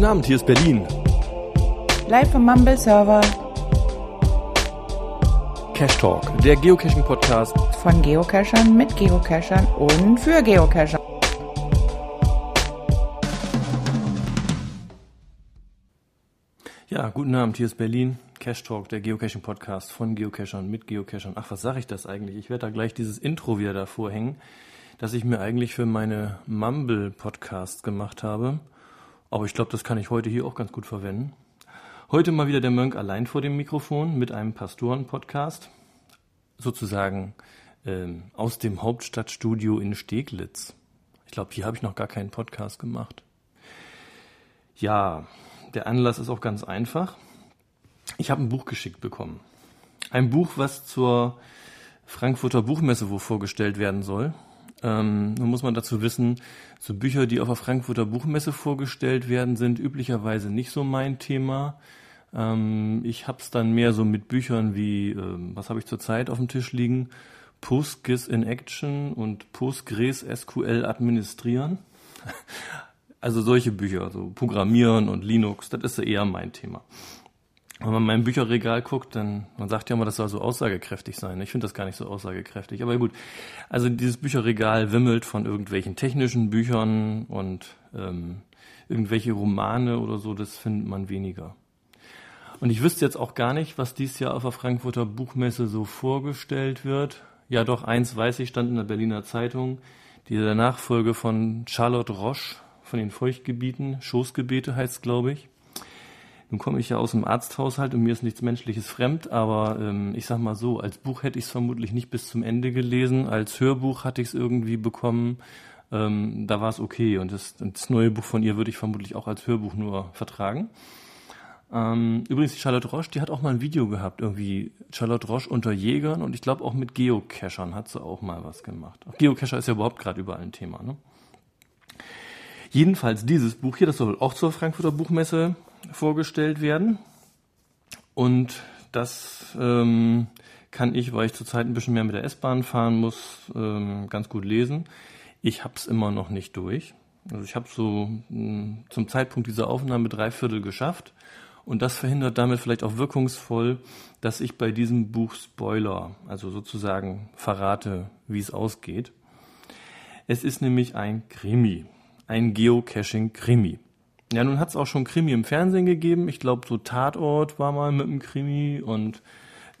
Guten Abend, hier ist Berlin. Live vom Mumble Server Cash Talk, der Geocaching Podcast von Geocachern mit Geocachern und für Geocacher. Ja, guten Abend, hier ist Berlin. Cash Talk, der Geocaching Podcast von Geocachern mit Geocachern. Ach, was sage ich das eigentlich? Ich werde da gleich dieses Intro wieder davor hängen, das ich mir eigentlich für meine Mumble Podcasts gemacht habe. Aber ich glaube, das kann ich heute hier auch ganz gut verwenden. Heute mal wieder der Mönk allein vor dem Mikrofon mit einem Pastoren-Podcast. Sozusagen ähm, aus dem Hauptstadtstudio in Steglitz. Ich glaube, hier habe ich noch gar keinen Podcast gemacht. Ja, der Anlass ist auch ganz einfach. Ich habe ein Buch geschickt bekommen. Ein Buch, was zur Frankfurter Buchmesse wo vorgestellt werden soll. Ähm, nun muss man dazu wissen, so Bücher, die auf der Frankfurter Buchmesse vorgestellt werden, sind üblicherweise nicht so mein Thema. Ähm, ich hab's dann mehr so mit Büchern wie, ähm, was habe ich zurzeit auf dem Tisch liegen? PostGIS in Action und Postgres SQL administrieren. Also solche Bücher, so Programmieren und Linux, das ist eher mein Thema. Wenn man in mein Bücherregal guckt, dann, man sagt ja immer, das soll so aussagekräftig sein. Ich finde das gar nicht so aussagekräftig. Aber gut, also dieses Bücherregal wimmelt von irgendwelchen technischen Büchern und ähm, irgendwelche Romane oder so, das findet man weniger. Und ich wüsste jetzt auch gar nicht, was dieses Jahr auf der Frankfurter Buchmesse so vorgestellt wird. Ja, doch, eins weiß ich, stand in der Berliner Zeitung, die der Nachfolge von Charlotte Roche von den Feuchtgebieten, Schoßgebete heißt glaube ich. Nun komme ich ja aus dem Arzthaushalt und mir ist nichts Menschliches fremd, aber ähm, ich sag mal so, als Buch hätte ich es vermutlich nicht bis zum Ende gelesen, als Hörbuch hatte ich es irgendwie bekommen, ähm, da war es okay und das, das, neue Buch von ihr würde ich vermutlich auch als Hörbuch nur vertragen. Ähm, übrigens, die Charlotte Roche, die hat auch mal ein Video gehabt, irgendwie Charlotte Roche unter Jägern und ich glaube auch mit Geocachern hat sie auch mal was gemacht. Geocacher ist ja überhaupt gerade überall ein Thema, ne? Jedenfalls dieses Buch hier, das soll auch zur Frankfurter Buchmesse vorgestellt werden. Und das ähm, kann ich, weil ich zurzeit ein bisschen mehr mit der S-Bahn fahren muss, ähm, ganz gut lesen. Ich habe es immer noch nicht durch. Also ich habe so mh, hm, zum Zeitpunkt dieser Aufnahme drei Viertel geschafft. Und das verhindert damit vielleicht auch wirkungsvoll, dass ich bei diesem Buch Spoiler, also sozusagen verrate, wie es ausgeht. Es ist nämlich ein Krimi ein Geocaching-Krimi. Ja, nun hat es auch schon Krimi im Fernsehen gegeben. Ich glaube, so Tatort war mal mit einem Krimi und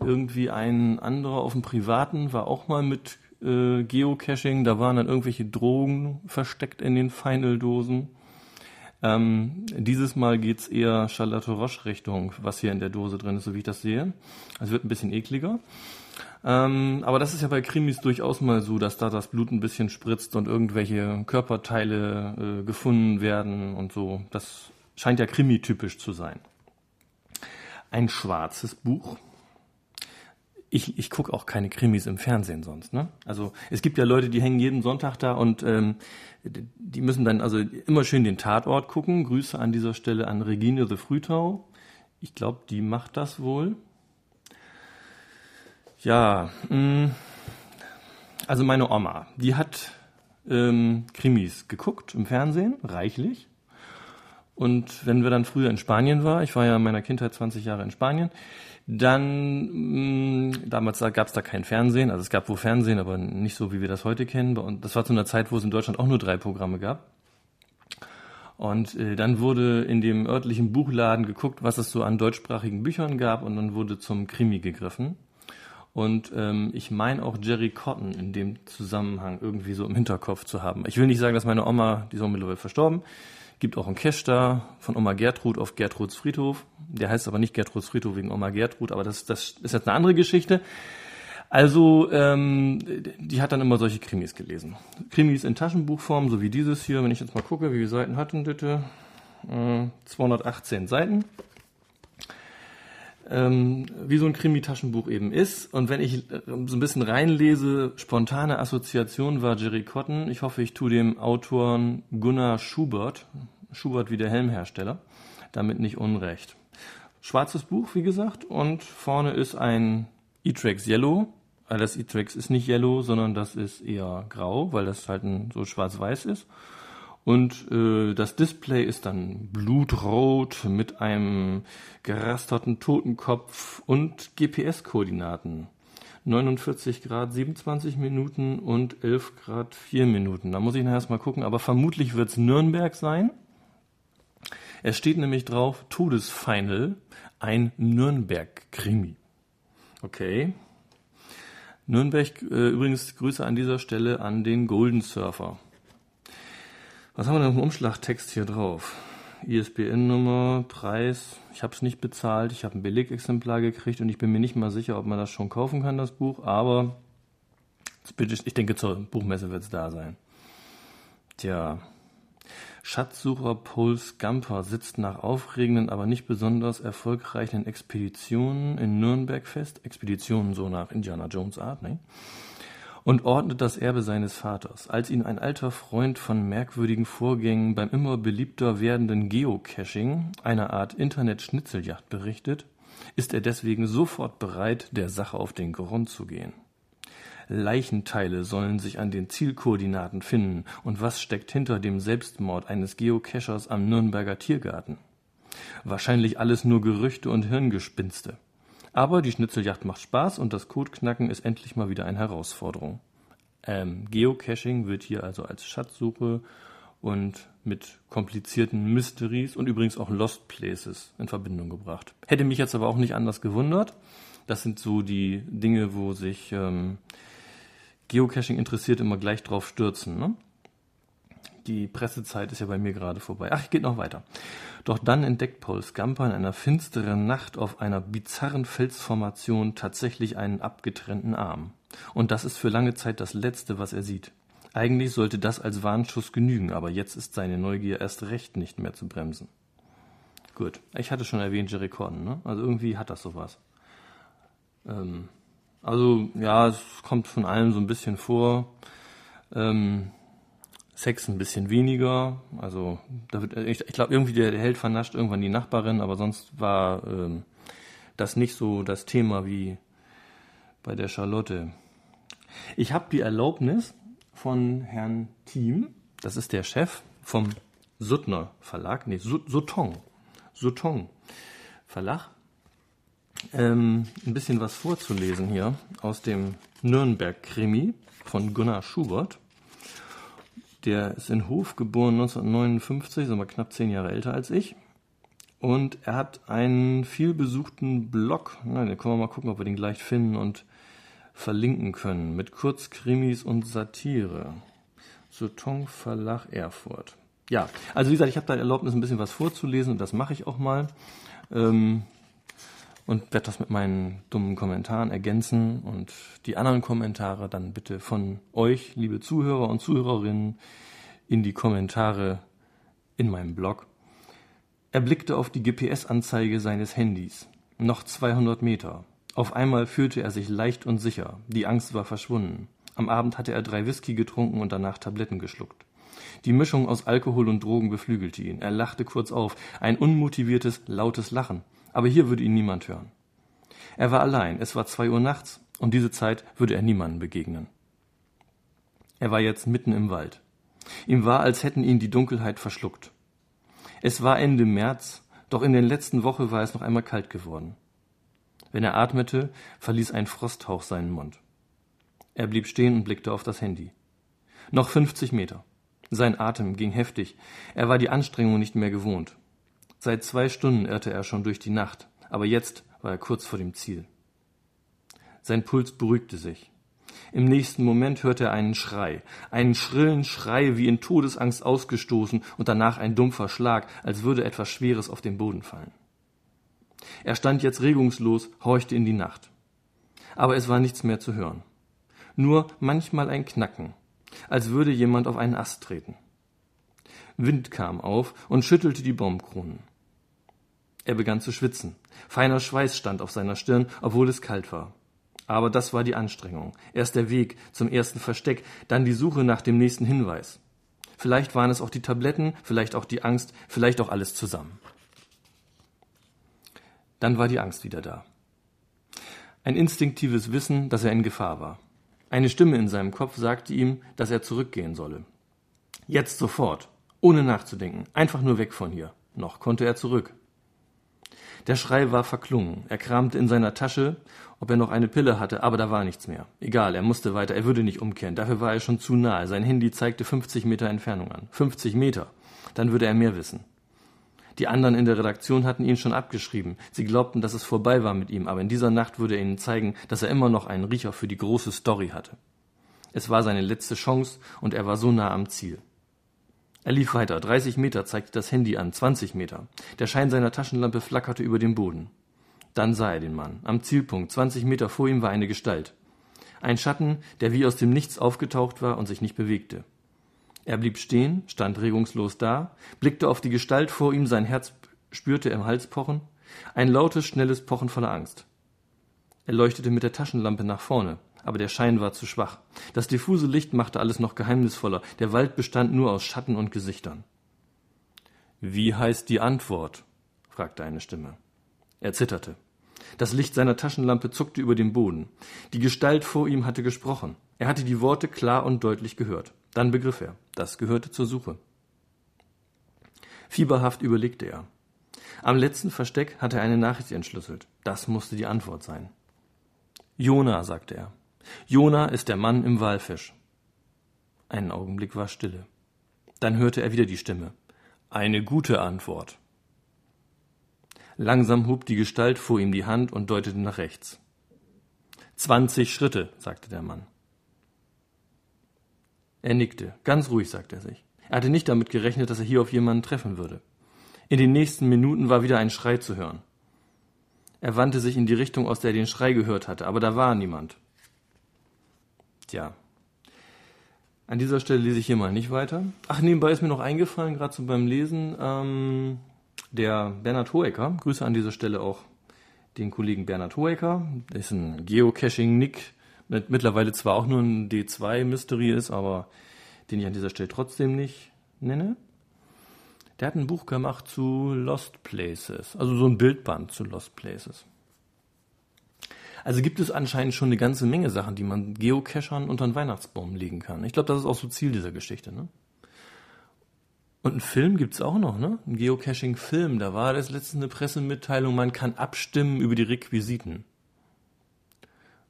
irgendwie ein anderer auf dem Privaten war auch mal mit äh, Geocaching. Da waren dann irgendwelche Drogen versteckt in den Final-Dosen. Ähm, dieses Mal geht's eher Charlotte Roche Richtung, was hier in der Dose drin ist, so wie ich das sehe. Also wird ein bisschen ekliger. Ähm, aber das ist ja bei Krimis durchaus mal so, dass da das Blut ein bisschen spritzt und irgendwelche Körperteile äh, gefunden werden und so. Das scheint ja krimi-typisch zu sein. Ein schwarzes Buch. Ich, ich gucke auch keine Krimis im Fernsehen sonst. Ne? Also es gibt ja Leute, die hängen jeden Sonntag da und ähm, die müssen dann also immer schön den Tatort gucken. Grüße an dieser Stelle an Regine de Frühtau. Ich glaube, die macht das wohl. Ja, mh, mm, also meine Oma, die hat ähm, Krimis geguckt im Fernsehen, reichlich. Und wenn wir dann früher in Spanien waren, ich war ja in meiner Kindheit 20 Jahre in Spanien, dann, mh, mm, damals gab es da kein Fernsehen, also es gab wohl Fernsehen, aber nicht so, wie wir das heute kennen. Und das war zu einer Zeit, wo es in Deutschland auch nur drei Programme gab. Und äh, dann wurde in dem örtlichen Buchladen geguckt, was es so an deutschsprachigen Büchern gab und dann wurde zum Krimi gegriffen. Und ähm, ich meine auch Jerry Cotton in dem Zusammenhang irgendwie so im Hinterkopf zu haben. Ich will nicht sagen, dass meine Oma, die ist auch mittlerweile verstorben, gibt auch einen Cash da von Oma Gertrud auf Gertruds Friedhof. Der heißt aber nicht Gertruds Friedhof wegen Oma Gertrud, aber das, das ist jetzt eine andere Geschichte. Also, ähm, die hat dann immer solche Krimis gelesen. Krimis in Taschenbuchform, so wie dieses hier. Wenn ich jetzt mal gucke, wie viele Seiten hatten bitte? Äh, 218 Seiten ähm, wie so ein Krimi-Taschenbuch eben ist. Und wenn ich äh, so ein bisschen reinlese, spontane Assoziation war Jerry Cotton. Ich hoffe, ich tue dem Autoren Gunnar Schubert, Schubert wie der Helmhersteller, damit nicht unrecht. Schwarzes Buch, wie gesagt, und vorne ist ein E-Trax Yellow. Äh, das E-Trax ist nicht Yellow, sondern das ist eher grau, weil das halt so schwarz-weiß ist. Und äh, das Display ist dann blutrot mit einem gerasterten Totenkopf und GPS-Koordinaten. 49 Grad 27 Minuten und 11 Grad 4 Minuten. Da muss ich nachher erstmal gucken, aber vermutlich wird es Nürnberg sein. Es steht nämlich drauf Todesfeinel, ein Nürnberg-Krimi. Okay. Nürnberg, äh, übrigens Grüße an dieser Stelle an den Golden Surfer. Was haben wir denn im Umschlagtext hier drauf? ISBN-Nummer, Preis. Ich habe es nicht bezahlt. Ich habe ein Belegexemplar gekriegt und ich bin mir nicht mal sicher, ob man das schon kaufen kann, das Buch. Aber ich denke, zur Buchmesse wird es da sein. Tja. Schatzsucher Paul Scamper sitzt nach aufregenden, aber nicht besonders erfolgreichen Expeditionen in Nürnberg fest. Expeditionen so nach Indiana Jones Art, ne? Und ordnet das Erbe seines Vaters. Als ihn ein alter Freund von merkwürdigen Vorgängen beim immer beliebter werdenden Geocaching, einer Art Internet-Schnitzeljagd, berichtet, ist er deswegen sofort bereit, der Sache auf den Grund zu gehen. Leichenteile sollen sich an den Zielkoordinaten finden und was steckt hinter dem Selbstmord eines Geocachers am Nürnberger Tiergarten? Wahrscheinlich alles nur Gerüchte und Hirngespinste. Aber die Schnitzeljagd macht Spaß und das Codeknacken ist endlich mal wieder eine Herausforderung. Ähm, Geocaching wird hier also als Schatzsuche und mit komplizierten Mysteries und übrigens auch Lost Places in Verbindung gebracht. Hätte mich jetzt aber auch nicht anders gewundert. Das sind so die Dinge, wo sich ähm, Geocaching interessiert immer gleich drauf stürzen. Ne? Die Pressezeit ist ja bei mir gerade vorbei. Ach, geht noch weiter. Doch dann entdeckt Paul Scamper in einer finsteren Nacht auf einer bizarren Felsformation tatsächlich einen abgetrennten Arm. Und das ist für lange Zeit das Letzte, was er sieht. Eigentlich sollte das als Warnschuss genügen, aber jetzt ist seine Neugier erst recht nicht mehr zu bremsen. Gut, ich hatte schon erwähnt, Jerry Corden, ne? Also irgendwie hat das sowas. Ähm, also ja, es kommt von allem so ein bisschen vor. Ähm, Sex ein bisschen weniger. Also da wird, ich, ich glaube irgendwie der, Held vernascht irgendwann die Nachbarin, aber sonst war ähm, das nicht so das Thema wie bei der Charlotte. Ich habe die Erlaubnis von Herrn Thiem, das ist der Chef vom Suttner Verlag, nee, Sutton, Sutton Verlag, ähm, ein bisschen was vorzulesen hier aus dem Nürnberg-Krimi von Gunnar Schubert. Der ist in Hof geboren 1959, ist aber knapp zehn Jahre älter als ich. Und er hat einen vielbesuchten Blog. Na, den können wir mal gucken, ob wir den gleich finden und verlinken können. Mit Kurzkrimis und Satire. Sutton Verlag Erfurt. Ja, also wie gesagt, ich habe da Erlaubnis, ein bisschen was vorzulesen und das mache ich auch mal. Ähm, und werde das mit meinen dummen Kommentaren ergänzen und die anderen Kommentare dann bitte von euch, liebe Zuhörer und Zuhörerinnen, in die Kommentare in meinem Blog. Er blickte auf die GPS-Anzeige seines Handys. Noch 200 Meter. Auf einmal fühlte er sich leicht und sicher. Die Angst war verschwunden. Am Abend hatte er drei Whisky getrunken und danach Tabletten geschluckt. Die Mischung aus Alkohol und Drogen beflügelte ihn. Er lachte kurz auf. Ein unmotiviertes, lautes Lachen aber hier würde ihn niemand hören. Er war allein, es war zwei Uhr nachts, und diese Zeit würde er niemandem begegnen. Er war jetzt mitten im Wald. Ihm war, als hätten ihn die Dunkelheit verschluckt. Es war Ende März, doch in den letzten Wochen war es noch einmal kalt geworden. Wenn er atmete, verließ ein Frosthauch seinen Mund. Er blieb stehen und blickte auf das Handy. Noch 50 Meter. Sein Atem ging heftig. Er war die Anstrengung nicht mehr gewohnt. Seit zwei Stunden irrte er schon durch die Nacht, aber jetzt war er kurz vor dem Ziel. Sein Puls beruhigte sich. Im nächsten Moment hörte er einen Schrei, einen schrillen Schrei wie in Todesangst ausgestoßen und danach ein dumpfer Schlag, als würde etwas Schweres auf den Boden fallen. Er stand jetzt regungslos, horchte in die Nacht. Aber es war nichts mehr zu hören. Nur manchmal ein Knacken, als würde jemand auf einen Ast treten. Wind kam auf und schüttelte die Baumkronen. Er begann zu schwitzen. Feiner Schweiß stand auf seiner Stirn, obwohl es kalt war. Aber das war die Anstrengung. Erst der Weg zum ersten Versteck, dann die Suche nach dem nächsten Hinweis. Vielleicht waren es auch die Tabletten, vielleicht auch die Angst, vielleicht auch alles zusammen. Dann war die Angst wieder da. Ein instinktives Wissen, dass er in Gefahr war. Eine Stimme in seinem Kopf sagte ihm, dass er zurückgehen solle. Jetzt sofort. Ohne nachzudenken. Einfach nur weg von hier. Noch konnte er zurück. Der Schrei war verklungen. Er kramte in seiner Tasche, ob er noch eine Pille hatte, aber da war nichts mehr. Egal, er musste weiter, er würde nicht umkehren. Dafür war er schon zu nahe. Sein Handy zeigte 50 Meter Entfernung an. 50 Meter. Dann würde er mehr wissen. Die anderen in der Redaktion hatten ihn schon abgeschrieben. Sie glaubten, dass es vorbei war mit ihm, aber in dieser Nacht würde er ihnen zeigen, dass er immer noch einen Riecher für die große Story hatte. Es war seine letzte Chance und er war so nah am Ziel. Er lief weiter. 30 Meter zeigte das Handy an, 20 Meter. Der Schein seiner Taschenlampe flackerte über dem Boden. Dann sah er den Mann. Am Zielpunkt, 20 Meter vor ihm, war eine Gestalt. Ein Schatten, der wie aus dem Nichts aufgetaucht war und sich nicht bewegte. Er blieb stehen, stand regungslos da, blickte auf die Gestalt vor ihm, sein Herz spürte im Hals pochen, ein lautes, schnelles Pochen voller Angst. Er leuchtete mit der Taschenlampe nach vorne aber der Schein war zu schwach. Das diffuse Licht machte alles noch geheimnisvoller. Der Wald bestand nur aus Schatten und Gesichtern. Wie heißt die Antwort? fragte eine Stimme. Er zitterte. Das Licht seiner Taschenlampe zuckte über den Boden. Die Gestalt vor ihm hatte gesprochen. Er hatte die Worte klar und deutlich gehört. Dann begriff er, das gehörte zur Suche. Fieberhaft überlegte er. Am letzten Versteck hatte er eine Nachricht entschlüsselt. Das musste die Antwort sein. Jona, sagte er. Jona ist der Mann im Walfisch. Einen Augenblick war Stille. Dann hörte er wieder die Stimme. Eine gute Antwort. Langsam hob die Gestalt vor ihm die Hand und deutete nach rechts. Zwanzig Schritte, sagte der Mann. Er nickte. Ganz ruhig, sagte er sich. Er hatte nicht damit gerechnet, dass er hier auf jemanden treffen würde. In den nächsten Minuten war wieder ein Schrei zu hören. Er wandte sich in die Richtung, aus der er den Schrei gehört hatte, aber da war niemand. Tja. An dieser Stelle lese ich hier mal nicht weiter. Ach, nebenbei ist mir noch eingefallen, gerade so beim Lesen, ähm, der Bernhard Hoeker, Grüße an dieser Stelle auch den Kollegen Bernhard Hoeker, der ist ein Geocaching-Nick, mittlerweile zwar auch nur ein D2-Mystery ist, aber den ich an dieser Stelle trotzdem nicht nenne. Der hat ein Buch gemacht zu Lost Places, also so ein Bildband zu Lost Places. Also gibt es anscheinend schon eine ganze Menge Sachen, die man Geocachern unter den Weihnachtsbaum legen kann. Ich glaube, das ist auch so Ziel dieser Geschichte. Ne? Und einen Film gibt es auch noch, ne? Ein Geocaching-Film. Da war das letztens eine Pressemitteilung, man kann abstimmen über die Requisiten.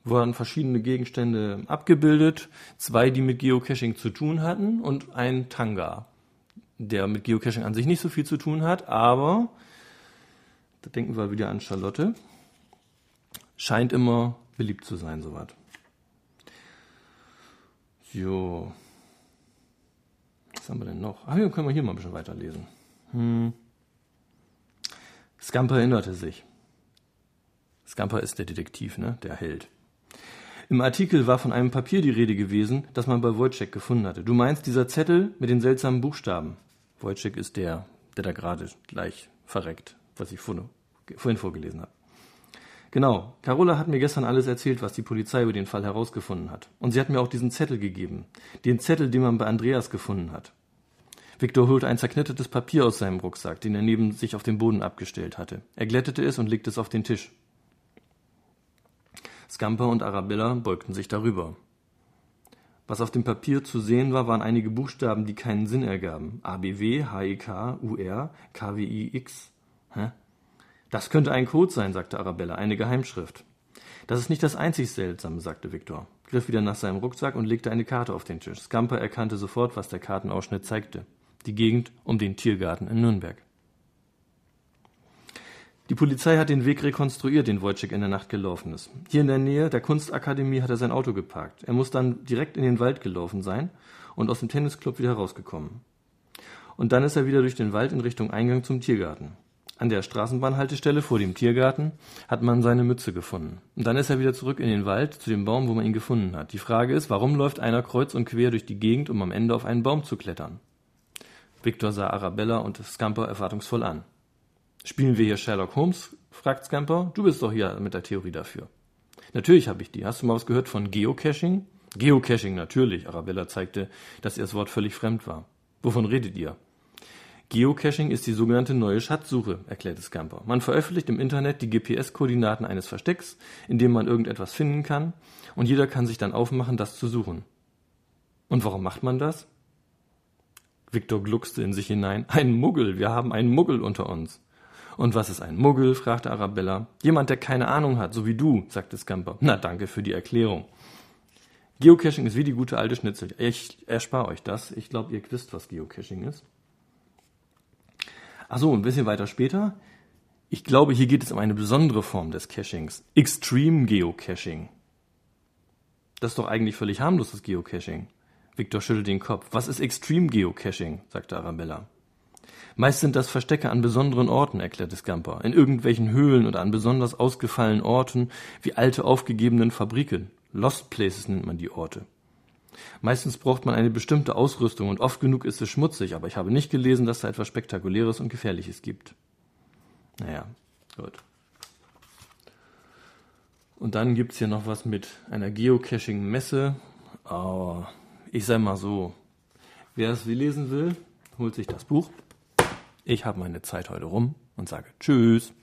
Wurden verschiedene Gegenstände abgebildet, zwei, die mit Geocaching zu tun hatten und ein Tanga, der mit Geocaching an sich nicht so viel zu tun hat, aber da denken wir wieder an Charlotte scheint immer beliebt zu sein, soweit. Jo. Was haben wir denn noch? Ah, hier können wir hier mal ein bisschen weiterlesen. Hm. Scamper erinnerte sich. Scamper ist der Detektiv, ne? Der Held. Im Artikel war von einem Papier die Rede gewesen, das man bei Wojciech gefunden hatte. Du meinst dieser Zettel mit den seltsamen Buchstaben? Wojciech ist der, der da gerade gleich verreckt, was ich vorhin vorgelesen habe. Genau. Carola hat mir gestern alles erzählt, was die Polizei über den Fall herausgefunden hat. Und sie hat mir auch diesen Zettel gegeben. Den Zettel, den man bei Andreas gefunden hat. Viktor holte ein zerknittertes Papier aus seinem Rucksack, den er neben sich auf dem Boden abgestellt hatte. Er glättete es und legte es auf den Tisch. Scamper und Arabella beugten sich darüber. Was auf dem Papier zu sehen war, waren einige Buchstaben, die keinen Sinn ergaben. ABW, HEK, UR, KWIX. Hä? Das könnte ein Code sein, sagte Arabella, eine Geheimschrift. Das ist nicht das einzig Seltsame, sagte Viktor, griff wieder nach seinem Rucksack und legte eine Karte auf den Tisch. Scamper erkannte sofort, was der Kartenausschnitt zeigte. Die Gegend um den Tiergarten in Nürnberg. Die Polizei hat den Weg rekonstruiert, den Wojciech in der Nacht gelaufen ist. Hier in der Nähe der Kunstakademie hat er sein Auto geparkt. Er muss dann direkt in den Wald gelaufen sein und aus dem Tennisclub wieder rausgekommen. Und dann ist er wieder durch den Wald in Richtung Eingang zum Tiergarten. An der Straßenbahnhaltestelle vor dem Tiergarten hat man seine Mütze gefunden. Und dann ist er wieder zurück in den Wald zu dem Baum, wo man ihn gefunden hat. Die Frage ist, warum läuft einer kreuz und quer durch die Gegend, um am Ende auf einen Baum zu klettern? Victor sah Arabella und Scamper erwartungsvoll an. Spielen wir hier Sherlock Holmes? fragt Scamper. Du bist doch hier mit der Theorie dafür. Natürlich habe ich die. Hast du mal was gehört von Geocaching? Geocaching, natürlich. Arabella zeigte, dass ihr das Wort völlig fremd war. Wovon redet ihr? Geocaching ist die sogenannte neue Schatzsuche, erklärte Scamper. Man veröffentlicht im Internet die GPS-Koordinaten eines Verstecks, in dem man irgendetwas finden kann, und jeder kann sich dann aufmachen, das zu suchen. Und warum macht man das? Victor gluckste in sich hinein. Ein Muggel, wir haben einen Muggel unter uns. Und was ist ein Muggel? fragte Arabella. Jemand, der keine Ahnung hat, so wie du, sagte Scamper. Na, danke für die Erklärung. Geocaching ist wie die gute alte Schnitzel. Ich erspare euch das. Ich glaube, ihr wisst, was Geocaching ist. Ach so, ein bisschen weiter später. Ich glaube, hier geht es um eine besondere Form des Cachings. Extreme Geocaching. Das ist doch eigentlich völlig harmloses Geocaching. Victor schüttelt den Kopf. Was ist Extreme Geocaching? sagte Arabella. Meist sind das Verstecke an besonderen Orten, erklärte Scamper. In irgendwelchen Höhlen oder an besonders ausgefallenen Orten, wie alte aufgegebenen Fabriken. Lost Places nennt man die Orte. Meistens braucht man eine bestimmte Ausrüstung und oft genug ist es schmutzig, aber ich habe nicht gelesen, dass da etwas Spektakuläres und Gefährliches gibt. Naja, gut. Und dann gibt's hier noch was mit einer Geocaching-Messe. Aber ich sag mal so, wer es lesen will, holt sich das Buch. Ich habe meine Zeit heute rum und sage Tschüss.